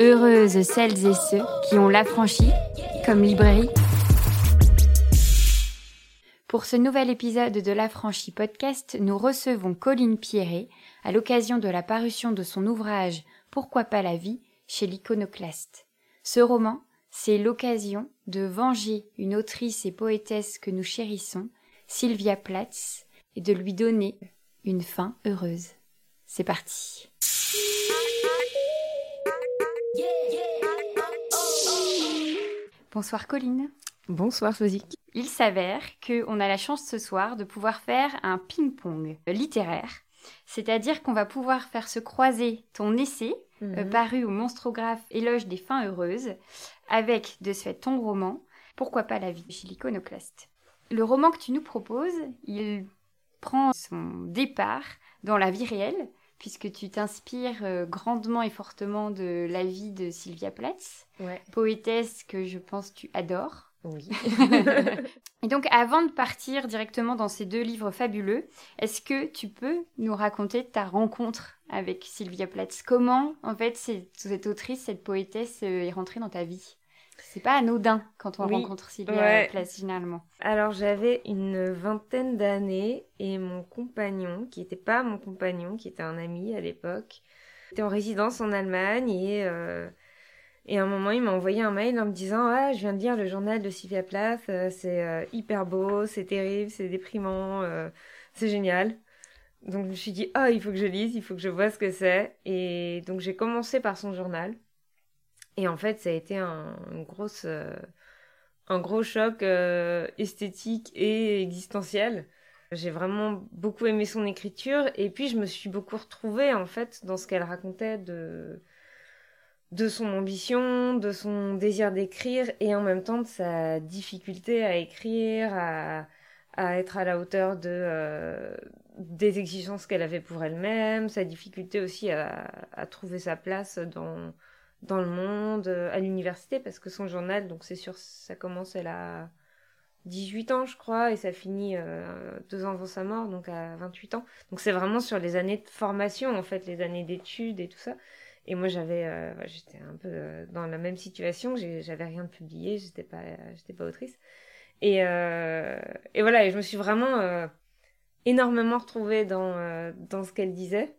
Heureuses celles et ceux qui ont l'affranchi comme librairie. Pour ce nouvel épisode de l'Affranchi podcast, nous recevons Colline Pierret à l'occasion de la parution de son ouvrage Pourquoi pas la vie chez l'Iconoclaste. Ce roman, c'est l'occasion de venger une autrice et poétesse que nous chérissons, Sylvia Platz, et de lui donner une fin heureuse. C'est parti. Bonsoir Colline. Bonsoir Sozik. Il s'avère qu'on a la chance ce soir de pouvoir faire un ping-pong littéraire. C'est-à-dire qu'on va pouvoir faire se croiser ton essai, euh, Mhm. paru au monstrographe Éloge des fins heureuses, avec de ce fait ton roman, Pourquoi pas la vie chez l'Iconoclaste. Le roman que tu nous proposes, il prend son départ dans la vie réelle, puisque tu t'inspires euh, grandement et fortement de la vie de Sylvia Plath, Ouais. poétesse que je pense tu adores. Oui. Et donc, avant de partir directement dans ces deux livres fabuleux, est-ce que tu peux nous raconter ta rencontre avec Sylvia Plath? Comment, en fait, cette, cette autrice, cette poétesse euh, est rentrée dans ta vie? C'est pas anodin quand on Oui. rencontre Sylvia Ouais. Plath, généralement. Alors j'avais une vingtaine d'années et mon compagnon, qui n'était pas mon compagnon, qui était un ami à l'époque, était en résidence en Allemagne et, euh, et à un moment il m'a envoyé un mail en me disant Ah, je viens de lire le journal de Sylvia Plath, euh, c'est euh, hyper beau, c'est terrible, c'est déprimant, euh, c'est génial. Donc je me suis dit Ah, il faut que je lise, il faut que je vois ce que c'est. Et donc j'ai commencé par son journal. Et en fait, ça a été un, grosse, euh, un gros choc euh, esthétique et existentiel. J'ai vraiment beaucoup aimé son écriture et puis je me suis beaucoup retrouvée en fait dans ce qu'elle racontait de de son ambition, de son désir d'écrire et en même temps de sa difficulté à écrire, à, à être à la hauteur de euh, des exigences qu'elle avait pour elle-même, sa difficulté aussi à trouver sa place dans dans le monde, euh, à l'université, parce que son journal, donc c'est sûr, ça commence, elle a 18 ans, je crois, et ça finit euh, deux ans avant sa mort, donc à 28 ans. Donc c'est vraiment sur les années de formation, en fait, les années d'études et tout ça. Et moi, j'avais, euh, ouais, j'étais un peu euh, dans la même situation, j'avais rien de publié, j'étais pas, j'étais pas autrice. Et, euh, et voilà, et je me suis vraiment euh, énormément retrouvée dans, dans ce qu'elle disait.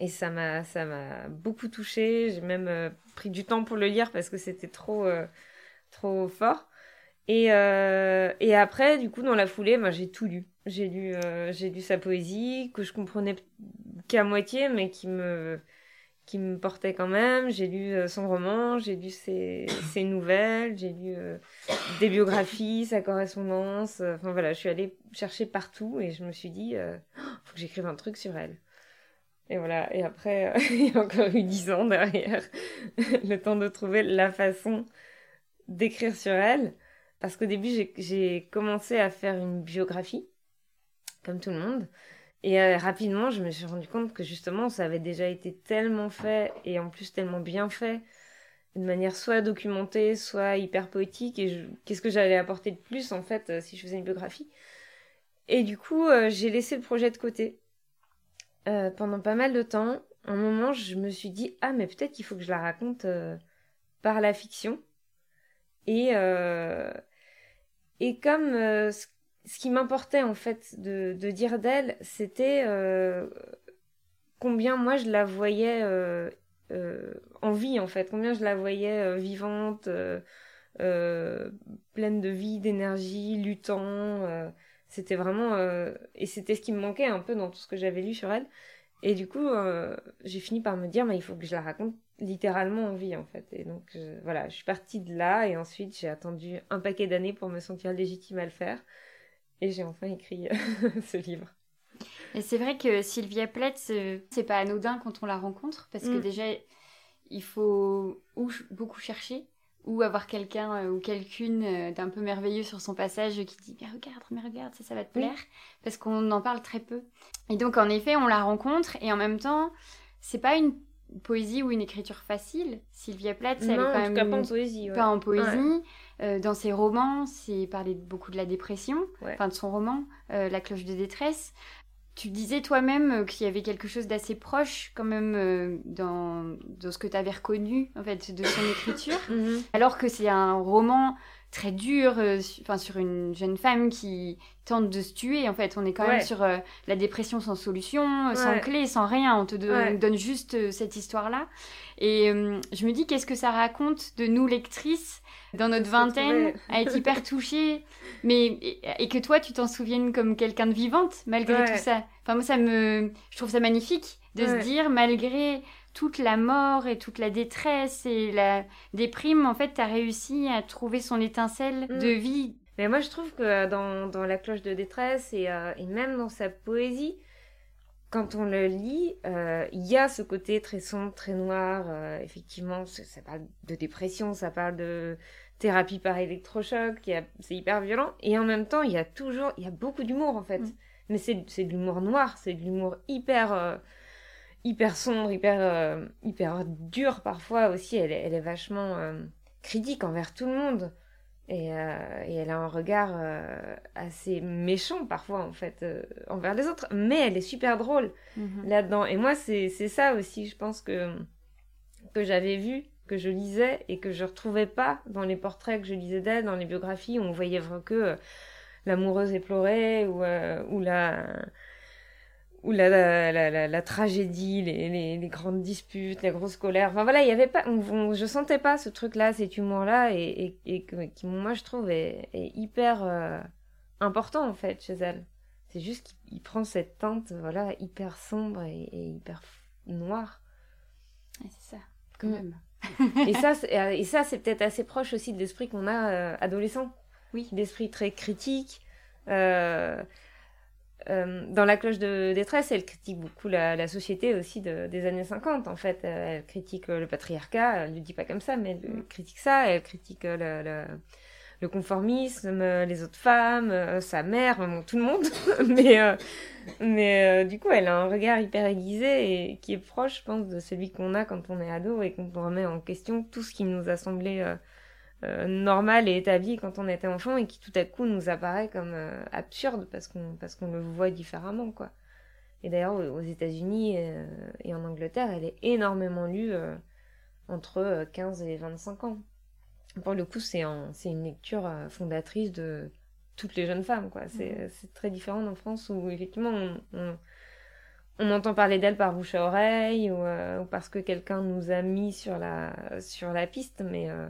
Et ça m'a, ça m'a beaucoup touchée. J'ai même euh, pris du temps pour le lire parce que c'était trop, euh, trop fort. Et, euh, et après, du coup, dans la foulée, moi, j'ai tout lu. J'ai lu, j'ai lu sa poésie que je comprenais qu'à moitié, mais qui me, qui me portait quand même. J'ai lu son roman, j'ai lu ses, ses nouvelles, j'ai lu des biographies, sa correspondance. Enfin voilà, je suis allée chercher partout et je me suis dit, Oh, faut que j'écrive un truc sur elle. Et voilà, et après, il y a encore eu dix ans derrière, le temps de trouver la façon d'écrire sur elle. Parce qu'au début, j'ai- commencé à faire une biographie, comme tout le monde. Et euh, rapidement, je me suis rendu compte que justement, ça avait déjà été tellement fait, et en plus tellement bien fait, de manière soit documentée, soit hyper poétique. Et qu'est-ce que j'allais apporter de plus, en fait, euh, si je faisais une biographie? Et du coup, euh, j'ai laissé le projet de côté euh, pendant pas mal de temps. Un moment, je me suis dit, ah, mais peut-être qu'il faut que je la raconte euh, par la fiction. Et, euh, et comme ce, qui m'importait, en fait, de, de dire d'elle, c'était combien moi je la voyais en vie, en fait, combien je la voyais vivante, pleine de vie, d'énergie, luttant. Euh, c'était vraiment. euh, et c'était ce qui me manquait un peu dans tout ce que j'avais lu sur elle. Et du coup, euh, j'ai fini par me dire, mais il faut que je la raconte littéralement en vie, en fait. Et donc, je- voilà, je suis partie de là, et ensuite, j'ai attendu un paquet d'années pour me sentir légitime à le faire. Et j'ai enfin écrit ce livre. Et c'est vrai que Sylvia Plath, euh, c'est pas anodin quand on la rencontre, parce que Mm. déjà, il faut beaucoup chercher, ou avoir quelqu'un euh, ou quelqu'une euh, d'un peu merveilleux sur son passage qui dit mais regarde, mais regarde, ça, ça va te Oui. plaire, parce qu'on en parle très peu. Et donc en effet, on la rencontre et en même temps, c'est pas une poésie ou une écriture facile. Sylvia Plath, elle est quand même cas pas en poésie. ouais. pas en poésie. Euh, dans ses romans, c'est parler beaucoup de la dépression, Ouais. enfin de son roman, euh, La cloche de détresse. Tu disais toi-même euh, qu'il y avait quelque chose d'assez proche quand même euh, dans, dans ce que tu avais reconnu en fait de son écriture, Mhm. alors que c'est un roman très dur, euh, su- sur une jeune femme qui tente de se tuer. En fait, on est quand même sur euh, la dépression sans solution, euh, sans clé, sans rien. On te do- Ouais. on donne juste euh, cette histoire-là. Et je me dis, qu'est-ce que ça raconte de nous lectrices dans notre vingtaine, à être hyper touchée, mais et, et que toi, tu t'en souviennes comme quelqu'un de vivante malgré tout ça. Enfin, moi, ça me, je trouve ça magnifique de se dire, malgré toute la mort et toute la détresse et la déprime, en fait, tu as réussi à trouver son étincelle Mm. de vie. Mais moi, je trouve que dans, dans La cloche de détresse et, euh, et même dans sa poésie, quand on le lit, euh, il y a ce côté très sombre, très noir. euh, effectivement, ça, parle de dépression, ça parle de thérapie par électrochoc, c'est hyper violent. Et en même temps, il y a toujours, il y a beaucoup d'humour en fait. Mm. Mais c'est c'est de l'humour noir, c'est de l'humour hyper, euh, hyper sombre, hyper, euh, hyper dur parfois aussi. Elle, est- elle est vachement euh, critique envers tout le monde. Et, euh, et elle a un regard euh, assez méchant parfois en fait euh, envers les autres, mais elle est super drôle là-dedans. Et moi c'est c'est ça aussi, je pense que que j'avais vu, que je lisais et que je retrouvais pas dans les portraits que je lisais d'elle, dans les biographies où on voyait vraiment que l'amoureuse éplorée ou euh, ou la ou la, la, la, tragédie, les, les, les grandes disputes, les grosses colères. Enfin voilà, il y avait pas, on, on- je sentais pas ce truc-là, cet humour-là, et, et, et qui, moi, je trouve, est, est hyper euh, important, en fait, chez elle. C'est juste qu'il il prend cette teinte, voilà, hyper sombre et, et hyper noire. C'est ça, quand Mm. même. et ça, c'est- et ça, c'est peut-être assez proche aussi de l'esprit qu'on a euh, adolescent. Oui. D'esprit très critique. Euh, euh, dans La cloche de détresse, elle critique beaucoup la, la société aussi de- des années 50, en fait. Euh, Elle critique euh, le patriarcat, elle ne le dit pas comme ça, mais elle Mm. critique ça. Elle critique le, le- le conformisme, les autres femmes, sa mère, vraiment tout le monde. mais euh, mais euh, du coup, elle a un regard hyper aiguisé et qui est proche, je pense, de celui qu'on a quand on est ado et qu'on remet en question tout ce qui nous a semblé euh, euh, normal et établi quand on était enfant et qui tout à coup nous apparaît comme euh, absurde parce qu'on parce qu'on le voit différemment, quoi. Et d'ailleurs, aux États-Unis euh, et en Angleterre, elle est énormément lue euh, entre euh, 15 et 25 ans. Pour le coup, c'est un- c'est une lecture euh, fondatrice de toutes les jeunes femmes, quoi. C'est c'est très différent en France où effectivement on, on, on entend parler d'elle par bouche à oreille ou, euh, ou parce que quelqu'un nous a mis sur la, sur la piste, mais, euh,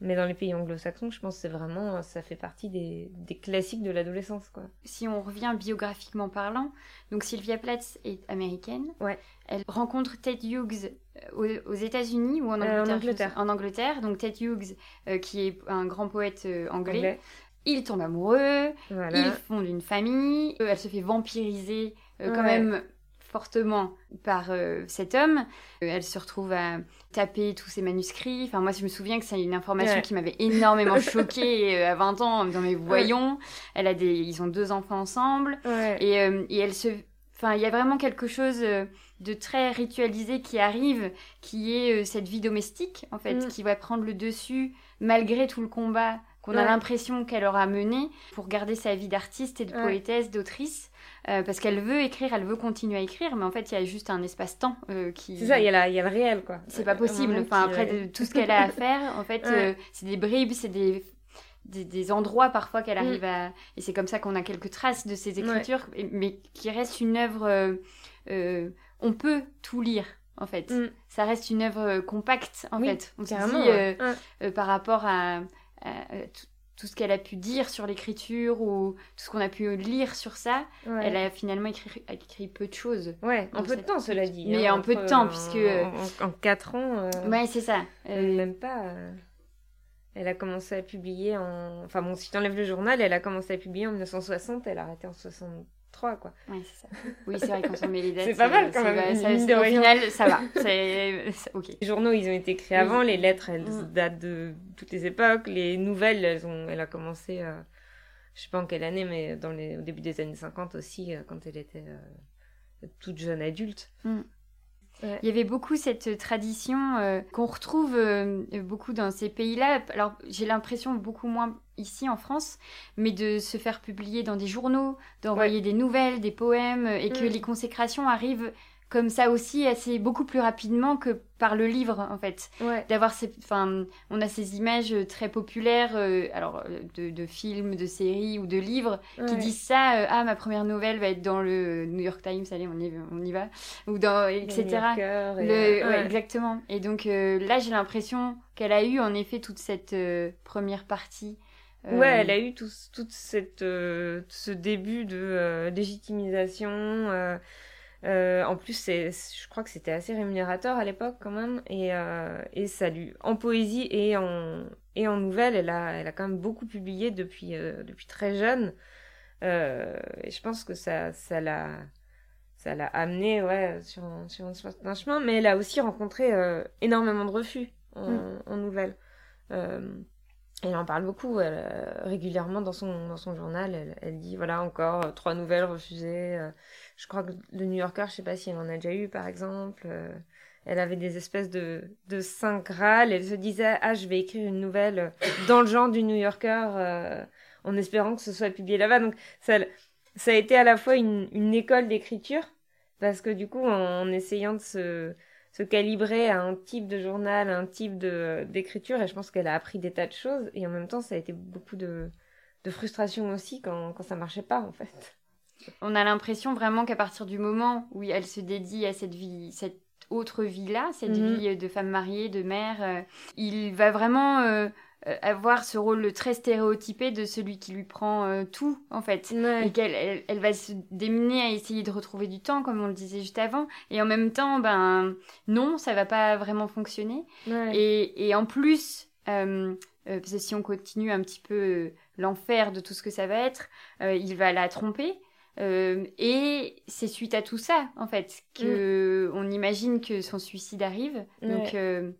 mais dans les pays anglo-saxons, je pense que c'est vraiment, ça fait partie des, des classiques de l'adolescence, quoi. Si on revient biographiquement parlant, donc Sylvia Plath est américaine. Ouais. Elle rencontre Ted Hughes euh, aux, aux États-Unis ou en Euh, Angleterre en je Angleterre. En Angleterre. Donc Ted Hughes, euh, qui est un grand poète euh, anglais. Anglais. Ils tombent amoureux, Voilà. ils fondent une famille. Euh, elle se fait vampiriser euh, quand Ouais. même fortement par euh, cet homme. Euh, elle se retrouve à taper tous ses manuscrits. Enfin, moi, je me souviens que c'est une information Ouais. qui m'avait énormément choquée euh, à 20 ans dans mes voyons. Elle a des, ils ont deux enfants ensemble. Ouais. Et, et elle se. Enfin, il y a vraiment quelque chose de très ritualisé qui arrive, qui est cette vie domestique, en fait, Mm. qui va prendre le dessus malgré tout le combat qu'on a l'impression qu'elle aura mené pour garder sa vie d'artiste et de poétesse, d'autrice. Euh, parce qu'elle veut écrire, elle veut continuer à écrire, mais en fait, il y a juste un espace-temps euh, qui. C'est ça, il y, a la- il y a le réel, quoi. C'est pas Un possible. Enfin, après euh, de- tout ce qu'elle a à faire, en fait, Ouais. euh, c'est des bribes, c'est des, des, des endroits parfois qu'elle Mm. arrive à. Et c'est comme ça qu'on a quelques traces de ses écritures, mais qui reste une œuvre. euh, euh, on peut tout lire, en fait. Mm. Ça reste une œuvre euh, compacte, en Oui, fait. On se dit, euh, Ouais. euh, par rapport à, à- à tout, ce qu'elle a pu dire sur l'écriture ou tout ce qu'on a pu lire sur ça, Ouais. elle a finalement écrit, écrit peu de choses. Ouais, en dans peu de temps, cela dit. Mais hein, en peu de temps, en- puisque- En, en 4 ans. euh, Ouais, c'est ça. Euh, Même pas. euh, Elle a commencé à publier en. Enfin bon, si t'enlèves le journal, elle a commencé à publier en 1960, elle a arrêté en 63, quoi. Ouais, c'est ça. Oui, c'est vrai, quand on met les dates. C'est pas mal, euh, quand même, ça- mine de au rien. final, ça va. C'est ok. Les journaux, ils ont été créés Oui. avant, les lettres, elles Mm. datent de toutes les époques, les nouvelles, elles ont... elle a commencé, euh, je sais pas en quelle année, mais dans les... au début des années 50 aussi, euh, quand elle était euh, toute jeune adulte. Il y avait beaucoup cette tradition qu'on retrouve beaucoup dans ces pays-là. Alors, j'ai l'impression beaucoup moins ici en France, mais de se faire publier dans des journaux, d'envoyer des nouvelles, des poèmes, et que Mm. les consécrations arrivent comme ça aussi assez beaucoup plus rapidement que par le livre en fait Ouais. d'avoir ces enfin on a ces images très populaires euh, alors euh, de, de films de séries ou de livres qui disent ça euh, ah ma première nouvelle va être dans le New York Times allez on y, on y va ou dans etc et- le, ouais, ouais. exactement. Et donc euh, là, j'ai l'impression qu'elle a eu en effet toute cette euh, première partie. Euh, Ouais, elle a eu tout, toute cette, euh, ce début de euh, légitimisation. euh, euh, en plus, je crois que c'était assez rémunérateur à l'époque quand même. Et, euh, et ça lui, en poésie et en, et en nouvelles, elle a, elle a quand même beaucoup publié depuis, euh, depuis très jeune. Euh, et je pense que ça, ça l'a, ça l'a amené ouais, sur, un- sur un chemin. Mais elle a aussi rencontré euh, énormément de refus en, Mm. en nouvelles. Elle en parle beaucoup elle, euh, régulièrement dans son, dans son journal. Elle, elle dit voilà, encore euh, trois nouvelles refusées. euh, je crois que le New Yorker, je sais pas si elle en a déjà eu par exemple. euh, elle avait des espèces de, de saint graal. Elle se disait ah, je vais écrire une nouvelle euh, dans le genre du New Yorker en espérant que ce soit publié là-bas. Donc ça, ça a été à la fois une, une école d'écriture parce que du coup, en essayant de se se calibrer à un type de journal, à un type de d'écriture, et je pense qu'elle a appris des tas de choses, et en même temps, ça a été beaucoup de, de frustration aussi quand, quand ça marchait pas, en fait. On a l'impression vraiment qu'à partir du moment où elle se dédie à cette vie, cette autre vie-là, cette Mhm. vie de femme mariée, de mère, euh, il va vraiment euh, avoir ce rôle très stéréotypé de celui qui lui prend euh, tout, en fait. et qu'elle elle, elle va se démener à essayer de retrouver du temps, comme on le disait juste avant. Et en même temps, ben non, ça va pas vraiment fonctionner. Ouais. Et, et en plus, euh, euh, parce que si on continue un petit peu euh, l'enfer de tout ce que ça va être, euh, il va la tromper. Euh, et c'est suite à tout ça, en fait, que on imagine que son suicide arrive. Donc, Ouais. euh, euh,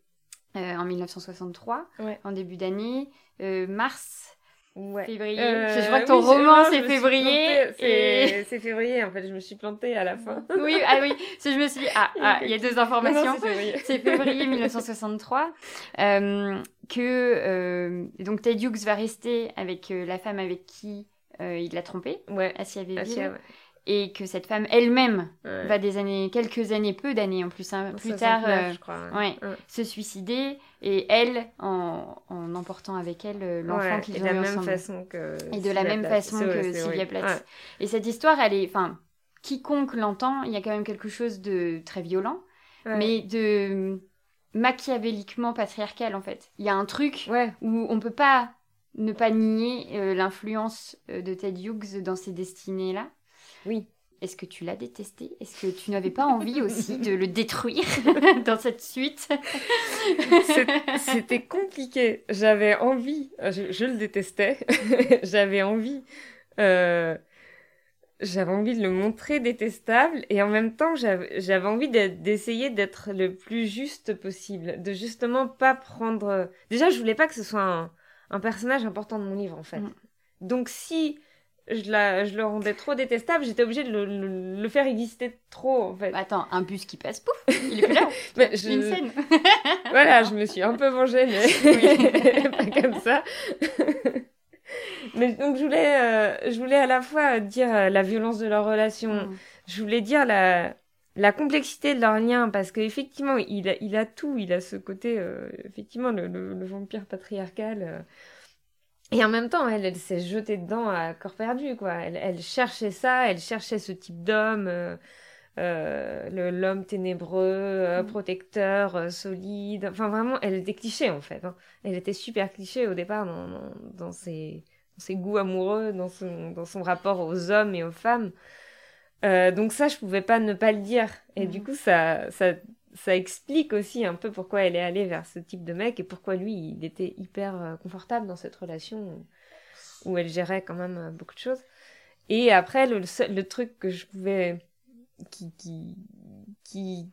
en 1963, Ouais. en début d'année, euh, mars, Ouais. février. Euh, je crois que ton oui, roman, c'est février. et- C'est février, en fait, je me suis plantée à la fin. oui, ah oui, je me suis dit, ah, ah, il y a deux informations. C'est février. C'est février 1963 euh, que euh, donc Ted Hughes va rester avec euh, la femme avec qui euh, il l'a trompé, Ouais. Asia, ouais. Et que cette femme elle-même Ouais. va des années, quelques années, peu d'années en plus, hein, plus 69, tard, euh, je crois. ouais. Ouais. se suicider et elle en, en emportant avec elle euh, l'enfant qu'ils et ont de la eu même ensemble. façon que. Et de la même façon que Sylvia. Plath. Et cette histoire, elle est, enfin, quiconque l'entend, il y a quand même quelque chose de très violent, mais de machiavéliquement patriarcal en fait. Il y a un truc où on peut pas ne pas nier euh, l'influence de Ted Hughes dans ces destinées-là. Oui. Est-ce que tu l'as détesté? Est-ce que tu n'avais pas envie aussi de le détruire dans cette suite? C'était compliqué. J'avais envie, je, je le détestais, j'avais envie, euh, j'avais envie de le montrer détestable et en même temps j'avais envie d'essayer d'être le plus juste possible, de justement pas prendre. Déjà, je voulais pas que ce soit un, un personnage important de mon livre en fait. Mm. Donc si je, la, je le rendais trop détestable, j'étais obligée de le, le- le faire exister trop en fait. Attends, un bus qui passe, pouf, il est plus là. Mais une scène. voilà, je me suis un peu vengée, mais pas comme ça. mais donc je voulais, euh, je voulais à la fois dire euh, la violence de leur relation, Mm. je voulais dire la, la complexité de leur lien, parce qu'effectivement, il a, il a tout, il a ce côté, euh, effectivement, le, le, le vampire patriarcal. euh. Et en même temps, elle, elle s'est jetée dedans à corps perdu, quoi. Elle, elle cherchait ça, elle cherchait ce type d'homme. euh, euh, l'homme ténébreux, euh, Mm. protecteur, euh, solide. Enfin, vraiment, elle était cliché en fait. hein. Elle était super cliché au départ dans, dans, dans ses, dans ses goûts amoureux, dans son, dans son rapport aux hommes et aux femmes. Euh, donc ça, je pouvais pas ne pas le dire. Et du coup, ça, ça, ça explique aussi un peu pourquoi elle est allée vers ce type de mec et pourquoi lui, il était hyper euh, confortable dans cette relation où elle gérait quand même euh, beaucoup de choses. Et après, le, seul- le truc que je pouvais qui, qui, qui,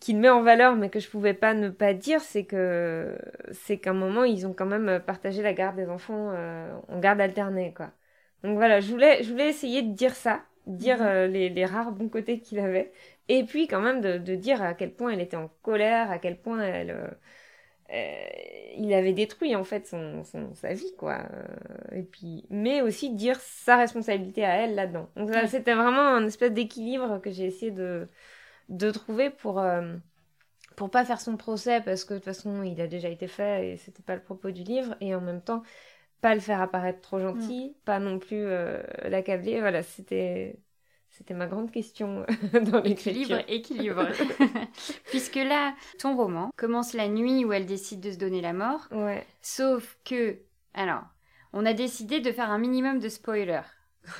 qui le met en valeur, mais que je pouvais pas ne pas dire, c'est que c'est qu'à un moment, ils ont quand même partagé la garde des enfants euh, en garde alternée, quoi. Donc voilà, je voulais, je voulais essayer de dire ça, dire Mhm. euh, les, les rares bons côtés qu'il avait, et puis quand même de, de dire à quel point elle était en colère, à quel point elle, euh, euh, il avait détruit en fait son, sa vie quoi. Euh, et puis mais aussi dire sa responsabilité à elle là-dedans. Donc c'était vraiment un espèce d'équilibre que j'ai essayé de de trouver pour euh, pour pas faire son procès parce que de toute façon il a déjà été fait et c'était pas le propos du livre. Et en même temps pas le faire apparaître trop gentil mm. pas non plus l'accabler voilà c'était c'était ma grande question dans l'écriture. Équilibre, équilibre. Puisque là, ton roman commence la nuit où elle décide de se donner la mort. Ouais. Sauf que, alors, on a décidé de faire un minimum de spoilers.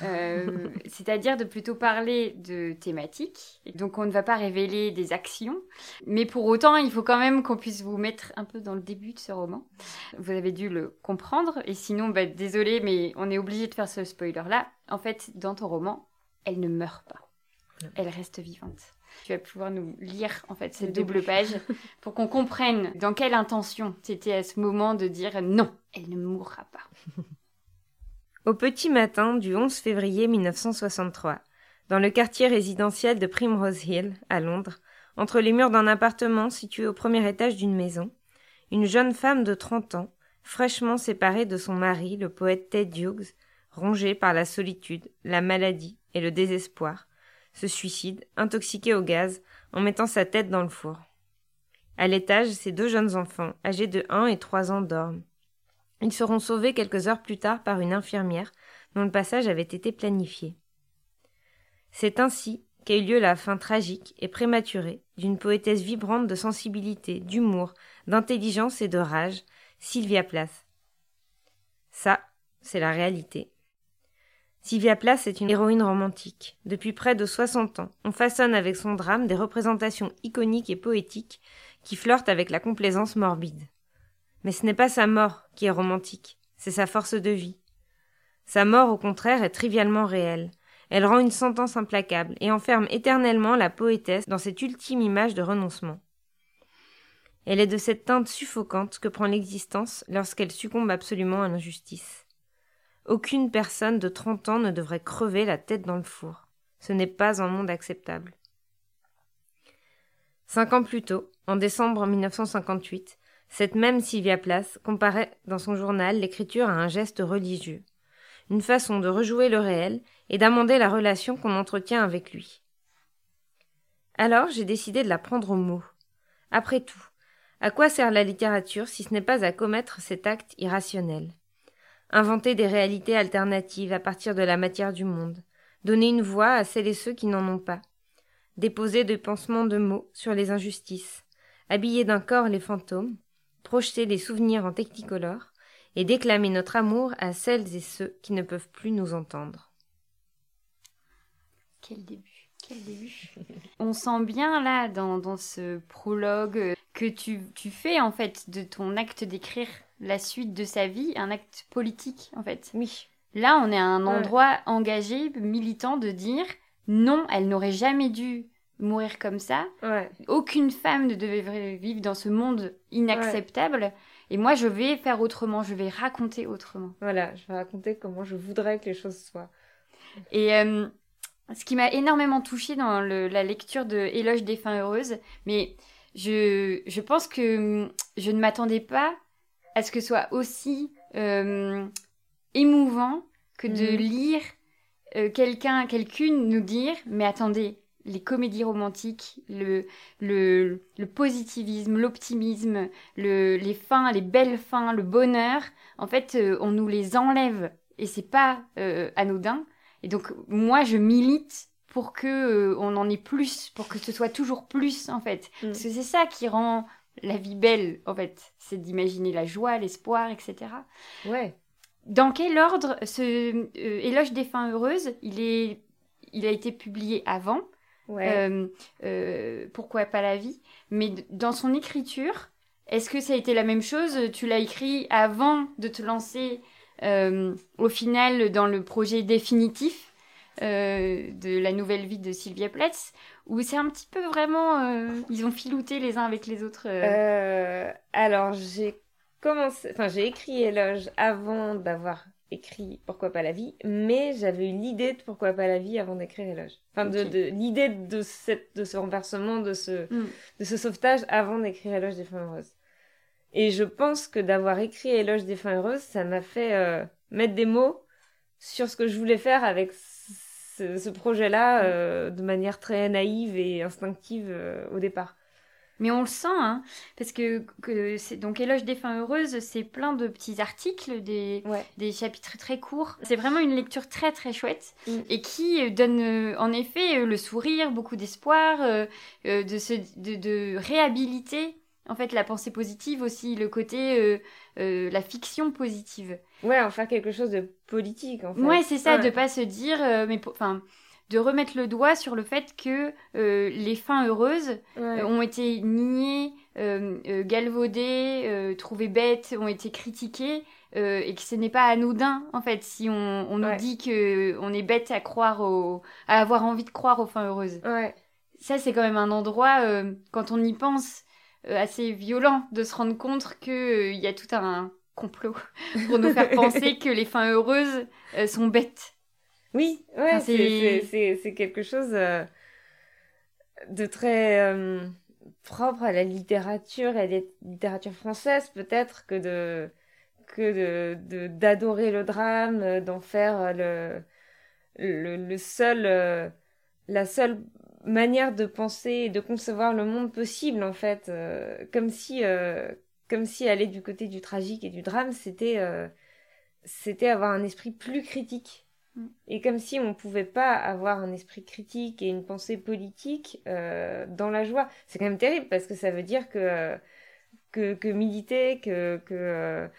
Euh, c'est-à-dire de plutôt parler de thématiques. Donc on ne va pas révéler des actions, mais pour autant il faut quand même qu'on puisse vous mettre un peu dans le début de ce roman. Vous avez dû le comprendre, et sinon, bah, désolé, mais on est obligé de faire ce spoiler-là. En fait, dans ton roman, elle ne meurt pas. Elle reste vivante. Tu vas pouvoir nous lire en fait cette double page pour qu'on comprenne dans quelle intention c'était à ce moment de dire non, elle ne mourra pas. Au petit matin du 11 février 1963, dans le quartier résidentiel de Primrose Hill, à Londres, entre les murs d'un appartement situé au premier étage d'une maison, une jeune femme de 30 ans, fraîchement séparée de son mari, le poète Ted Hughes, rongée par la solitude, la maladie et le désespoir, se suicide, intoxiqué au gaz, en mettant sa tête dans le four. À l'étage, ses deux jeunes enfants, âgés de un et trois ans, dorment. Ils seront sauvés quelques heures plus tard par une infirmière dont le passage avait été planifié. C'est ainsi qu'a eu lieu la fin tragique et prématurée d'une poétesse vibrante de sensibilité, d'humour, d'intelligence et de rage, Sylvia Plath. Ça, c'est la réalité. Sylvia Plath est une héroïne romantique. Depuis près de 60 ans, on façonne avec son drame des représentations iconiques et poétiques qui flirtent avec la complaisance morbide. Mais ce n'est pas sa mort qui est romantique, c'est sa force de vie. Sa mort, au contraire, est trivialement réelle. Elle rend une sentence implacable et enferme éternellement la poétesse dans cette ultime image de renoncement. Elle est de cette teinte suffocante que prend l'existence lorsqu'elle succombe absolument à l'injustice. Aucune personne de 30 ans ne devrait crever la tête dans le four. Ce n'est pas un monde acceptable. Cinq ans plus tôt, en décembre 1958, cette même Sylvia Plath comparait dans son journal l'écriture à un geste religieux, une façon de rejouer le réel et d'amender la relation qu'on entretient avec lui. Alors j'ai décidé de la prendre au mot. Après tout, à quoi sert la littérature si ce n'est pas à commettre cet acte irrationnel? Inventer des réalités alternatives à partir de la matière du monde, donner une voix à celles et ceux qui n'en ont pas, déposer des pansements de mots sur les injustices, habiller d'un corps les fantômes, projeter les souvenirs en technicolore, et déclamer notre amour à celles et ceux qui ne peuvent plus nous entendre. Quel début, quel début. On sent bien là dans, dans ce prologue que tu, tu fais en fait de ton acte d'écrire la suite de sa vie un acte politique, en fait. Oui. Là, on est à un endroit engagé, militant, de dire non, elle n'aurait jamais dû mourir comme ça. Aucune femme ne devait vivre dans ce monde inacceptable. Et moi, je vais faire autrement, je vais raconter autrement. Voilà, je vais raconter comment je voudrais que les choses soient. Et euh, ce qui m'a énormément touchée dans la lecture de Éloge des fins heureuses, mais je, je pense que je ne m'attendais pas à ce que ce soit aussi euh, émouvant que de mm. lire euh, quelqu'un, quelqu'une nous dire mais attendez, les comédies romantiques, le, le, le positivisme, l'optimisme, le, les fins, les belles fins, le bonheur, en fait, euh, on nous les enlève et c'est pas anodin. Et donc, moi, je milite pour que on en ait plus, pour que ce soit toujours plus, en fait. Mm. Parce que c'est ça qui rend la vie belle, en fait. C'est d'imaginer la joie, l'espoir, etc. Ouais. Dans quel ordre ce euh, Éloge des fins heureuses, il, est, il a été publié avant ouais. Euh, euh, pourquoi pas la vie? Mais dans son écriture, est-ce que ça a été la même chose? Tu l'as écrit avant de te lancer au final dans le projet définitif de la nouvelle vie de Sylvia Plath? Ou c'est un petit peu vraiment. Euh, ils ont filouté les uns avec les autres euh euh, Alors, j'ai commencé. Enfin, j'ai écrit Éloge avant d'avoir écrit Pourquoi pas la vie, mais j'avais eu l'idée de Pourquoi pas la vie avant d'écrire Éloge. Enfin, de, l'idée de, cette, de ce renversement, de ce, mm. de ce sauvetage avant d'écrire Éloge des femmes heureuses. Et je pense que d'avoir écrit Éloge des fins heureuses, ça m'a fait euh, mettre des mots sur ce que je voulais faire avec ce, projet-là euh, de manière très naïve et instinctive euh, au départ. Mais on le sent, hein, parce que, que c'est donc Éloge des fins heureuses, c'est plein de petits articles, des, des chapitres très courts. C'est vraiment une lecture très très chouette mm. et qui donne en effet le sourire, beaucoup d'espoir, de, se, de, de réhabiliter en fait, la pensée positive aussi, le côté, euh, euh, la fiction positive. Ouais, en faire quelque chose de politique, en fait. Ouais, c'est ça, de pas se dire, euh, mais enfin, de remettre le doigt sur le fait que les fins heureuses ont été niées, galvaudées, trouvées bêtes, ont été critiquées. et que ce n'est pas anodin en fait si on, on nous dit que on est bête à croire au, à avoir envie de croire aux fins heureuses. Ouais. Ça c'est quand même un endroit quand on y pense euh, assez violent de se rendre compte qu'il euh, y a tout un complot pour nous faire penser que les fins heureuses euh, sont bêtes. Oui, ouais, c'est quelque chose de très propre à la littérature et à la littérature française peut-être que de que de d'adorer le drame, d'en faire le, le, le seul la seule manière de penser et de concevoir le monde possible en fait euh, comme si euh, comme si aller du côté du tragique et du drame c'était euh, c'était avoir un esprit plus critique mm. et comme si on pouvait pas avoir un esprit critique et une pensée politique dans la joie c'est quand même terrible parce que ça veut dire que que, que militer que que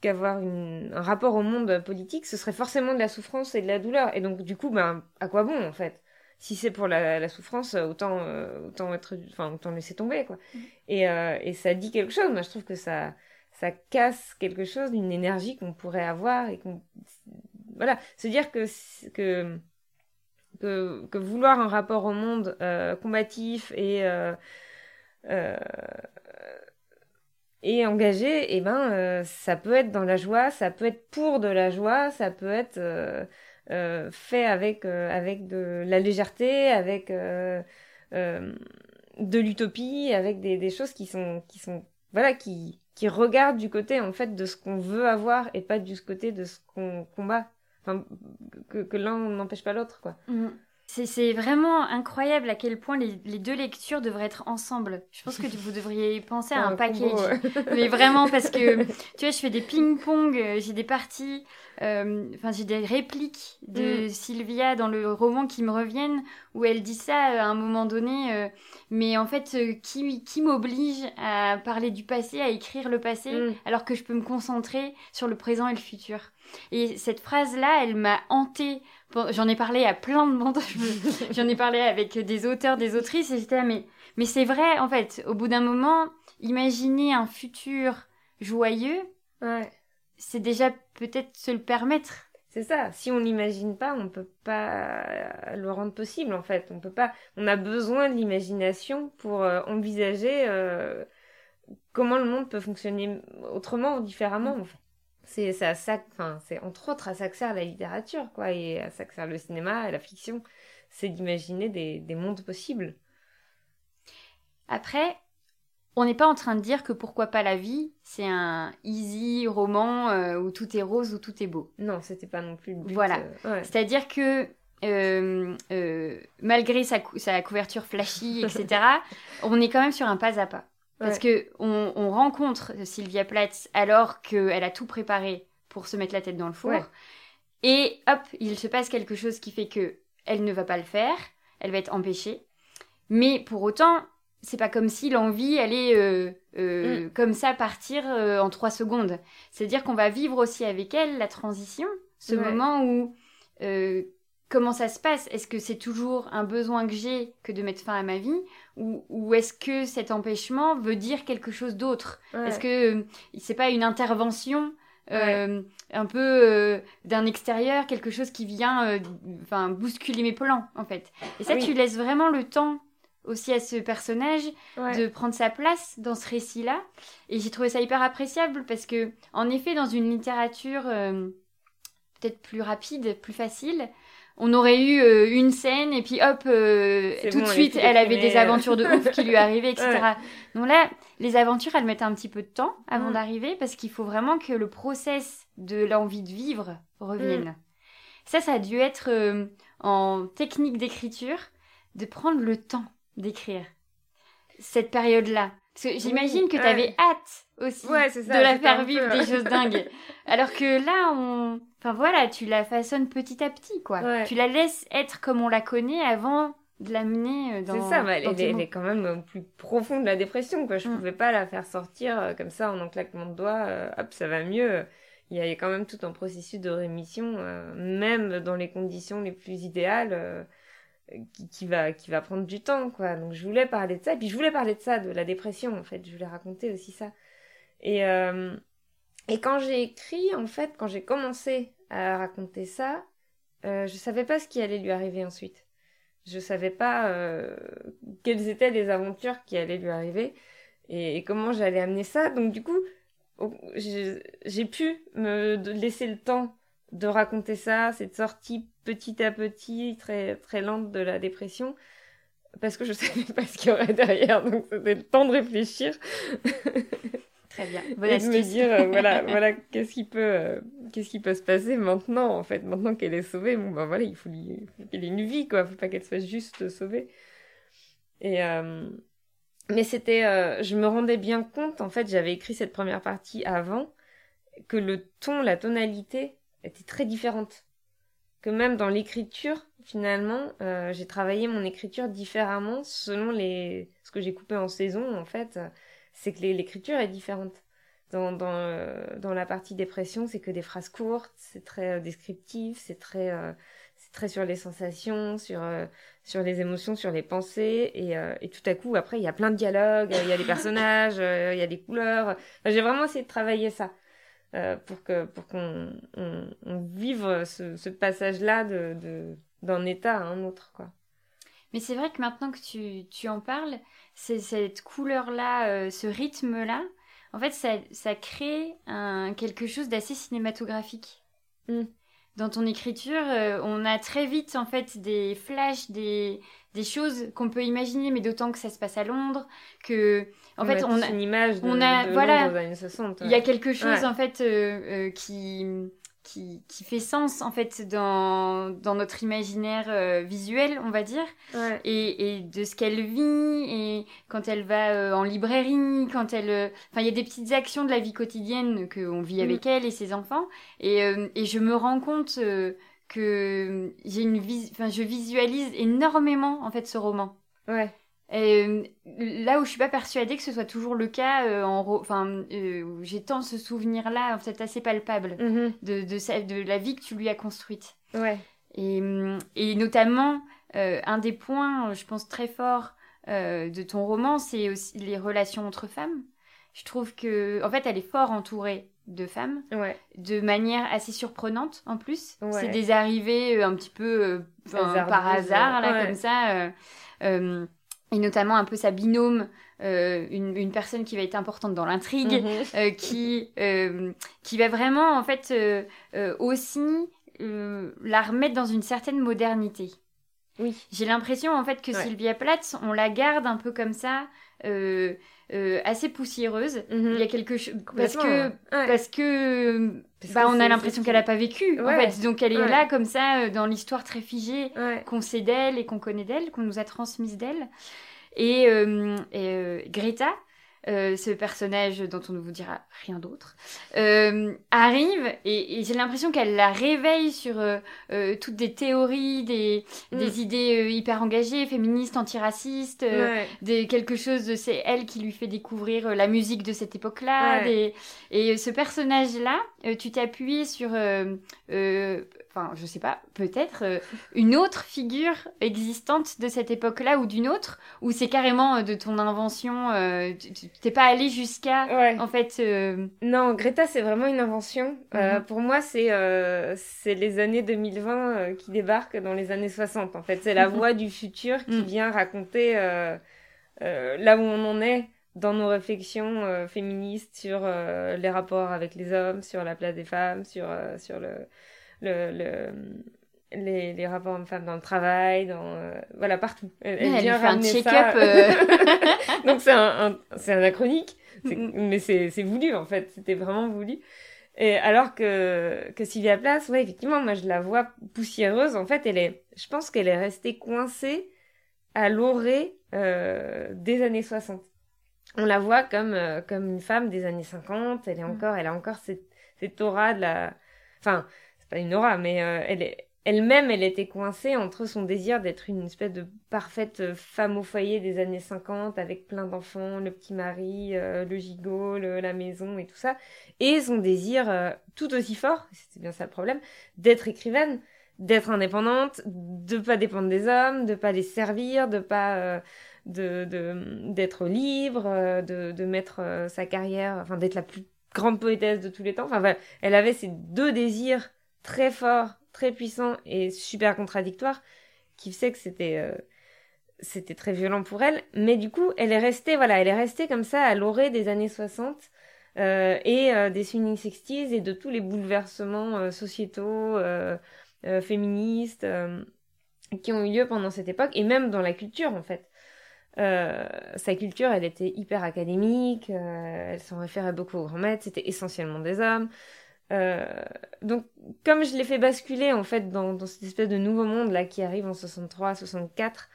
qu'avoir un rapport au monde politique, ce serait forcément de la souffrance et de la douleur. Et donc, du coup, ben, à quoi bon, en fait? Si c'est pour la, souffrance, autant, euh, autant, être, enfin, autant laisser tomber, quoi. Mm. Et, euh, et ça dit quelque chose. Moi, je trouve que ça, ça casse quelque chose, d'une énergie qu'on pourrait avoir et qu'on, voilà, se dire que, que, que, que, vouloir un rapport au monde euh, combatif et, et engagé, eh ben, ça peut être dans la joie, ça peut être pour de la joie, ça peut être euh, fait avec, euh, avec de la légèreté, avec euh, de l'utopie, avec des, des, choses qui sont, qui sont voilà, qui, qui regardent du côté en fait de ce qu'on veut avoir et pas du côté de ce qu'on combat. Enfin, que, que l'un n'empêche pas l'autre, quoi. Mmh. C'est vraiment incroyable à quel point les, les, deux lectures devraient être ensemble. Je pense que vous devriez penser à un, package. Mais vraiment, parce que, tu vois, je fais des ping-pong, j'ai des parties euh, enfin, j'ai des répliques de mm. Sylvia dans le roman qui me reviennent où elle dit ça à un moment donné. Euh, mais en fait, euh, qui, qui m'oblige à parler du passé, à écrire le passé, mm. alors que je peux me concentrer sur le présent et le futur Et cette phrase-là, elle m'a hantée. J'en ai parlé à plein de monde. J'en ai parlé avec des auteurs, des autrices, et j'étais mais, mais c'est vrai, en fait. Au bout d'un moment, imaginer un futur joyeux. Ouais c'est déjà peut-être se le permettre. C'est ça. Si on n'imagine pas, on peut pas le rendre possible en fait. On peut pas. On a besoin de l'imagination pour euh, envisager euh, comment le monde peut fonctionner autrement ou différemment. En fait. C'est ça, ça enfin, c'est entre autres à ça que sert la littérature, quoi, et à ça que sert le cinéma et la fiction. C'est d'imaginer des, des mondes possibles. Après, on n'est pas en train de dire que pourquoi pas la vie, c'est un easy roman euh, où tout est rose, où tout est beau. Non, c'était pas non plus le but. Voilà. Euh, C'est-à-dire que euh, malgré sa, couverture flashy, etc., on est quand même sur un pas à pas. Parce que on, rencontre Sylvia Plath alors qu'elle a tout préparé pour se mettre la tête dans le four. Et hop, il se passe quelque chose qui fait que elle ne va pas le faire, elle va être empêchée. Mais pour autant, c'est pas comme si l'envie allait euh, euh, mm. comme ça partir euh, en trois secondes. C'est-à-dire qu'on va vivre aussi avec elle la transition, ce moment où comment ça se passe? Est-ce que c'est toujours un besoin que j'ai que de mettre fin à ma vie? Ou, est-ce que cet empêchement veut dire quelque chose d'autre? Est-ce que c'est pas une intervention un peu d'un extérieur, quelque chose qui vient enfin bousculer mes plans en fait? Et ça, tu laisses vraiment le temps aussi à ce personnage de prendre sa place dans ce récit-là. Et j'ai trouvé ça hyper appréciable parce que, en effet, dans une littérature euh, peut-être plus rapide, plus facile, on aurait eu euh, une scène et puis hop, euh, tout de suite, elle avait des aventures de ouf qui lui arrivaient, etc. Donc là, les aventures, elles mettent un petit peu de temps avant mm. d'arriver parce qu'il faut vraiment que le process de l'envie de vivre revienne. Mm. Ça, ça a dû être euh, en technique d'écriture de prendre le temps d'écrire cette période-là. Parce que j'imagine que tu avais hâte aussi de la faire vivre des choses dingues. Alors que là, on... Enfin voilà, tu la façonnes petit à petit, quoi. Tu la laisses être comme on la connaît avant de l'amener euh, dans... C'est ça, elle, est quand même plus profonde de la dépression, quoi. Je mm. pouvais pas la faire sortir euh, comme ça en un claquement de doigts, euh, hop, ça va mieux. Il y a quand même tout un processus de rémission, même dans les conditions les plus idéales qui, va, qui va prendre du temps, quoi. Donc je voulais parler de ça, et puis je voulais parler de ça, de la dépression, en fait. Je voulais raconter aussi ça. Et, euh, et quand j'ai écrit, en fait, quand j'ai commencé à raconter ça, euh, je savais pas ce qui allait lui arriver ensuite. Je savais pas euh, quelles étaient les aventures qui allaient lui arriver et, et comment j'allais amener ça. Donc du coup, j'ai pu me laisser le temps de raconter ça, cette sortie petit à petit, très, très lente de la dépression, parce que je savais pas ce qu'il y aurait derrière, donc c'était le temps de réfléchir. Très bien. et de me dire, euh, voilà, voilà qu'est-ce qui peut, euh, qu'est-ce qui peut se passer maintenant, en fait, maintenant qu'elle est sauvée, bon, ben voilà, il faut, qu'elle ait une vie, quoi, faut pas qu'elle soit juste sauvée. Et, euh, mais c'était, je me rendais bien compte, en fait, j'avais écrit cette première partie avant, que le ton, la tonalité était très différente. Que même dans l'écriture, finalement, euh, j'ai travaillé mon écriture différemment selon les... ce que j'ai coupé en saison, en fait. C'est que l'écriture est différente. Dans, dans, euh, dans la partie dépression, c'est que des phrases courtes, c'est très euh, descriptif, c'est très, c'est très sur les sensations, sur, sur les émotions, sur les pensées. Et, et tout à coup, après, il y a plein de dialogues, il y a des personnages, il y a des couleurs. j'ai vraiment essayé de travailler ça. Euh, pour que pour qu'on on, vive ce, ce passage-là de, de, d'un état à un autre quoi. Mais c'est vrai que maintenant que tu, tu en parles, c'est cette couleur-là, euh, ce rythme-là, en fait, ça, ça crée un, quelque chose d'assez cinématographique. Mm. Dans ton écriture, euh, on a très vite en fait des flashs, des, des choses qu'on peut imaginer, mais d'autant que ça se passe à Londres, que en fait on a une image de, on a voilà il y a quelque chose en fait euh, qui qui, qui, fait sens en fait dans, dans notre imaginaire euh, visuel, on va dire, et, et, de ce qu'elle vit, et quand elle va en librairie, quand elle... Enfin, il y a des petites actions de la vie quotidienne qu'on vit avec mm. elle et ses enfants, et, et je me rends compte que j'ai une enfin, je visualise énormément en fait ce roman. Ouais. Euh, là où je suis pas persuadée que ce soit toujours le cas, euh, en enfin, euh, j'ai tant ce souvenir-là, en fait, assez palpable mm-hmm. de, de, de, la vie que tu lui as construite. Ouais. Et, et notamment, un des points, je pense, très fort de ton roman, c'est aussi les relations entre femmes. Je trouve que, en fait, elle est fort entourée de femmes, de manière assez surprenante en plus. C'est des arrivées un petit peu par hasard, là, comme ça et notamment un peu sa binôme, euh, une, une, personne qui va être importante dans l'intrigue, mhm. euh, qui, euh, qui va vraiment en fait aussi la remettre dans une certaine modernité. Oui. J'ai l'impression en fait que Sylvia Plath, on la garde un peu comme ça. Assez poussiéreuse. Mhm. Il y a quelque chose parce que parce que, bah, on a l'impression qu'elle a pas vécu en fait. Donc elle est là comme ça dans l'histoire très figée qu'on sait d'elle et qu'on connaît d'elle, qu'on nous a transmise d'elle. Et, euh, euh, Greta, euh, ce personnage dont on ne vous dira rien d'autre, arrive et, j'ai l'impression qu'elle la réveille sur toutes des théories, des, mm. des idées hyper engagées, féministes, antiracistes, des, quelque chose, c'est elle qui lui fait découvrir la musique de cette époque-là. Et ce personnage-là, tu t'es appuyé sur enfin, je sais pas, peut-être euh, une autre figure existante de cette époque-là ou d'une autre, ou c'est carrément euh, de ton invention, euh, tu t'es pas allé jusqu'à, en fait. Non, Greta, c'est vraiment une invention. Mhm. pour moi, c'est c'est les années 2020 qui débarquent dans les années 60. En fait, c'est la voix du futur qui mhm. vient raconter là où on en est dans nos réflexions féministes sur les rapports avec les hommes, sur la place des femmes, sur, sur le, le, les, les rapports hommes-femmes dans le travail, dans voilà partout. Elle, elle, vient un check-up. Donc c'est un, un c'est anachronique, mais c'est voulu en fait. C'était vraiment voulu. Et alors que, que Sylvia Place, ouais, effectivement, moi je la vois poussiéreuse. En fait, elle est, je pense qu'elle est restée coincée à l'orée euh, des années 60. On la voit comme, euh, comme une femme des années 50. Elle est mm. encore, elle a encore cette, cette aura de la, enfin, pas une aura, mais euh, elle est, elle-même, elle était coincée entre son désir d'être une espèce de parfaite femme au foyer des années 50 avec plein d'enfants, le petit mari, euh, le gigot, la maison et tout ça, et son désir euh, tout aussi fort, c'était bien ça le problème, d'être écrivaine, d'être indépendante, de pas dépendre des hommes, de pas les servir, de pas euh, de d'être libre, de, de mettre sa carrière, enfin d'être la plus grande poétesse de tous les temps. Enfin elle avait ces deux désirs très forts très puissant et super contradictoire qui fait que c'était euh, c'était très violent pour elle mais du coup elle est restée voilà elle est restée comme ça à l'orée des années 60 euh, et euh, des swinging 60s et de tous les bouleversements sociétaux féministes qui ont eu lieu pendant cette époque et même dans la culture en fait sa culture, elle était hyper académique, elle s'en référait beaucoup aux grands maîtres, c'était essentiellement des hommes. Euh, donc, comme je l'ai fait basculer en fait dans, dans, cette espèce de nouveau monde là qui arrive en 63, 64,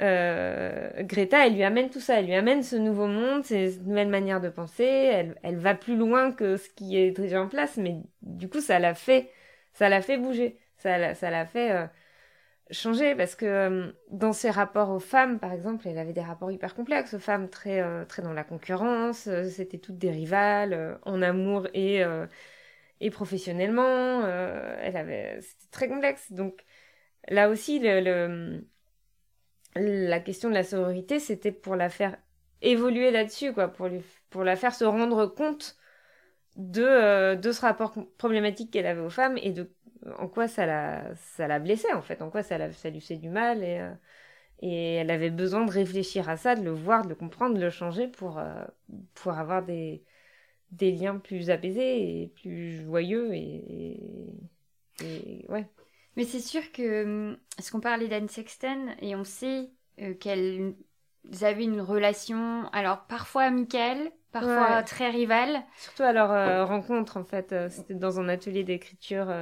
euh, Greta, elle lui amène tout ça, elle lui amène ce nouveau monde, ces nouvelles manières de penser. Elle, elle va plus loin que ce qui est déjà en place, mais du coup, ça l'a fait, ça l'a fait bouger, ça l'a, ça l'a fait euh, changer parce que euh, dans ses rapports aux femmes, par exemple, elle avait des rapports hyper complexes aux femmes, très, euh, très dans la concurrence. C'était toutes des rivales en amour et et professionnellement. Euh, elle avait, c'était très complexe. Donc là aussi, le, la question de la sororité, c'était pour la faire évoluer là-dessus, quoi, pour, lui, pour la faire se rendre compte de, euh, de ce rapport problématique qu'elle avait aux femmes et de en quoi ça la, ça la blessait, en fait, en quoi ça, la, ça lui fait du mal. Et, euh, et elle avait besoin de réfléchir à ça, de le voir, de le comprendre, de le changer pour, pour avoir des, des liens plus apaisés et plus joyeux et, ouais. Mais c'est sûr que hum, ce qu'on parlait d'Anne Sexton et on sait euh, qu'elles avaient une relation alors parfois amicale, parfois très rivale. Surtout à leur euh, rencontre en fait, euh, c'était dans un atelier d'écriture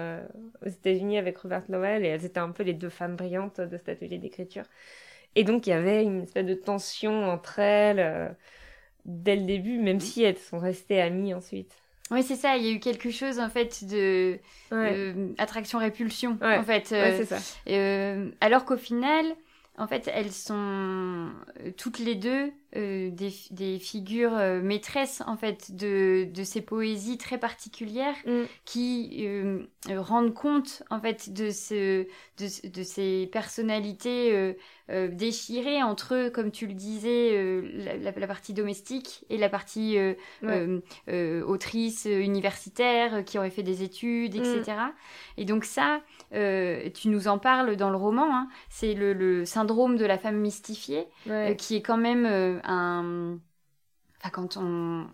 aux États-Unis avec Robert Lowell et elles étaient un peu les deux femmes brillantes de cet atelier d'écriture. Et donc il y avait une espèce de tension entre elles dès le début, même si elles sont restées amies ensuite. Oui, c'est ça. Il y a eu quelque chose en fait de euh, attraction-répulsion. En fait, ouais, c'est ça. Euh, alors qu'au final, en fait, elles sont euh, toutes les deux euh, des, des, figures euh, maîtresses en fait de, de ces poésies très particulières mm. qui euh, rendent compte en fait de ce de, de ces personnalités déchirées entre eux comme tu le disais la, la, partie domestique et la partie autrice universitaire qui aurait fait des études etc mm. et donc ça tu nous en parles dans le roman hein, c'est le, le, syndrome de la femme mystifiée qui est quand même un... Enfin, quand on,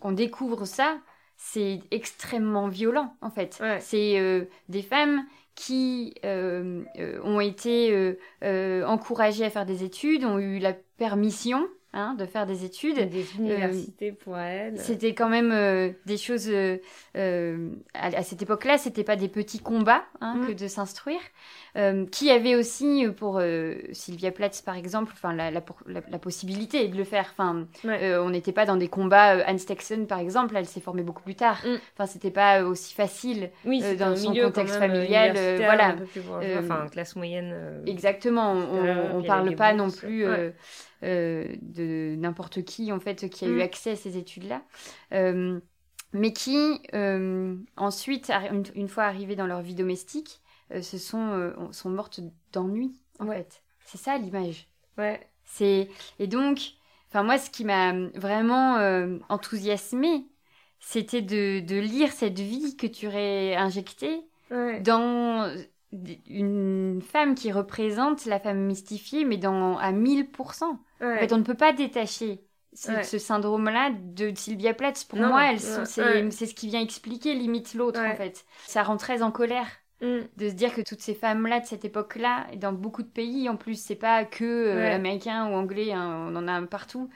on découvre ça, c'est extrêmement violent, en fait. C'est euh, des femmes qui euh, euh, ont été encouragées à faire des études, ont eu la permission Hein, de faire des études. Des universités pour elles. C'était quand même des choses. à, cette époque-là, c'était pas des petits combats hein, mm. que de s'instruire. Euh, qui avait aussi euh, pour euh, Sylvia Plath par exemple, enfin la, la, la, possibilité de le faire. Enfin, on n'était pas dans des combats. Anne Stexon par exemple, elle s'est formée beaucoup plus tard. Mm. Enfin, c'était pas aussi facile oui, dans son contexte familial. voilà, enfin classe moyenne. exactement. On, on parle pas non plus. de n'importe qui en fait qui a eu mm. accès à ces études-là, mais qui ensuite, une, une, fois arrivés dans leur vie domestique, euh, se sont, euh, sont mortes d'ennui, en fait. C'est ça l'image. Ouais. C'est et donc, enfin moi, ce qui m'a vraiment euh, enthousiasmée, c'était de, de, lire cette vie que tu aurais injectée dans une femme qui représente la femme mystifiée, mais dans à 1000%. En fait, on ne peut pas détacher ce, syndrome-là de Sylvia Plath. Pour moi, c'est ce qui vient expliquer limite l'autre, en fait. Ça rend très en colère Mm. De se dire que toutes ces femmes-là de cette époque-là, et dans beaucoup de pays, en plus, c'est pas que euh, Ouais. américain ou anglais, hein, on en a partout.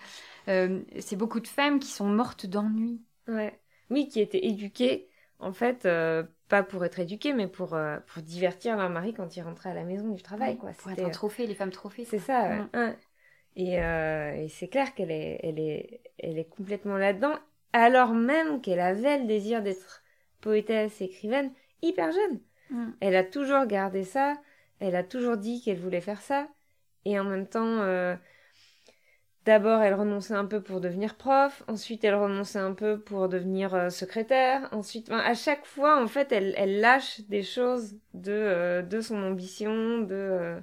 euh, c'est beaucoup de femmes qui sont mortes d'ennui. Ouais. Oui, qui étaient éduquées, en fait, euh, pas pour être éduquées, mais pour, euh, pour divertir leur mari quand il rentrait à la maison du travail, quoi. Pour être un trophée, les femmes trophées. C'est ça, ouais. Mm. Ouais. Et, euh, et c'est clair qu'elle est, elle est, elle est complètement là-dedans, alors même qu'elle avait le désir d'être poétesse, écrivaine, hyper jeune. Mm. Elle a toujours gardé ça, elle a toujours dit qu'elle voulait faire ça, et en même temps, euh, d'abord elle renonçait un peu pour devenir prof, ensuite elle renonçait un peu pour devenir euh, secrétaire, ensuite, enfin, à chaque fois, en fait, elle, elle lâche des choses de, euh, de son ambition, de, euh,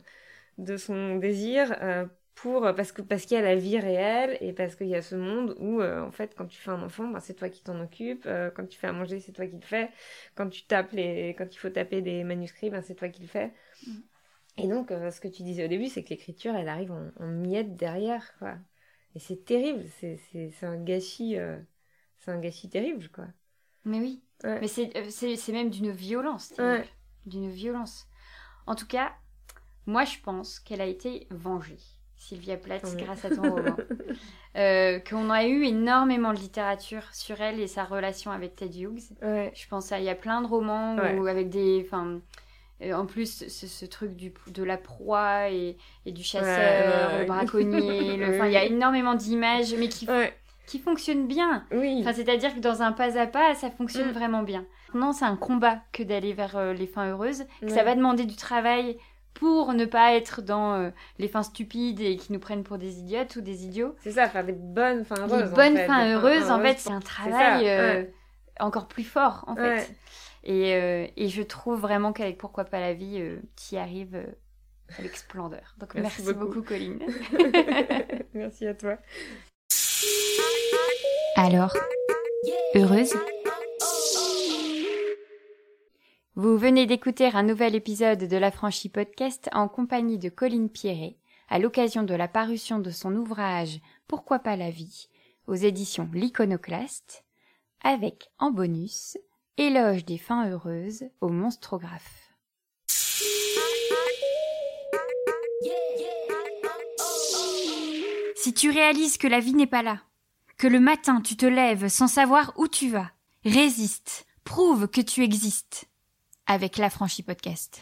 de son désir, euh, pour, parce que parce qu'il y a la vie réelle et parce qu'il y a ce monde où euh, en fait quand tu fais un enfant ben, c'est toi qui t'en occupe euh, quand tu fais à manger c'est toi qui le fais quand tu tapes les quand il faut taper des manuscrits ben, c'est toi qui le fais Mm. et donc euh, ce que tu disais au début c'est que l'écriture elle arrive en, en miettes derrière quoi et c'est terrible c'est un gâchis euh, c'est un gâchis terrible quoi Mais oui. Ouais. Mais c'est, euh, même d'une violence. Ouais. D'une violence. En tout cas, moi je pense qu'elle a été vengée, Sylvia Plath, grâce à ton roman. Euh, qu'on a eu énormément de littérature sur elle et sa relation avec Ted Hughes. ouais Je pense à, il y a plein de romans Ouais. où avec des, enfin, euh, en plus ce, ce truc du, de la proie et, et du chasseur, Ouais, braconnier, le- il y a énormément d'images, mais qui, qui fonctionnent bien. oui Enfin, c'est-à-dire que dans un pas à pas, ça fonctionne Mm. vraiment bien. Non, c'est un combat que d'aller vers euh, les fins heureuses. que Ça va demander du travail pour ne pas être dans euh, les fins stupides et qui nous prennent pour des idiotes ou des idiots. c'est ça faire des bonnes fins heureuses en bonnes fait, fins des heureuses, en fait, c'est un ça, travail euh, ouais. encore plus fort, en fait. Ouais. Et, euh, et je trouve vraiment qu'avec Pourquoi pas la vie, tu y arrives euh, avec splendeur. Donc Merci merci, beaucoup. beaucoup, Colline. merci à toi Alors, heureuse? Vous venez d'écouter un nouvel épisode de La Franchie Podcast en compagnie de Colline Pierret, à l'occasion de la parution de son ouvrage Pourquoi pas la vie aux éditions L'Iconoclaste, avec en bonus Éloge des fins heureuses au monstrographe. Si tu réalises que la vie n'est pas là, que le matin tu te lèves sans savoir où tu vas, résiste, prouve que tu existes. Avec l'affranchi podcast.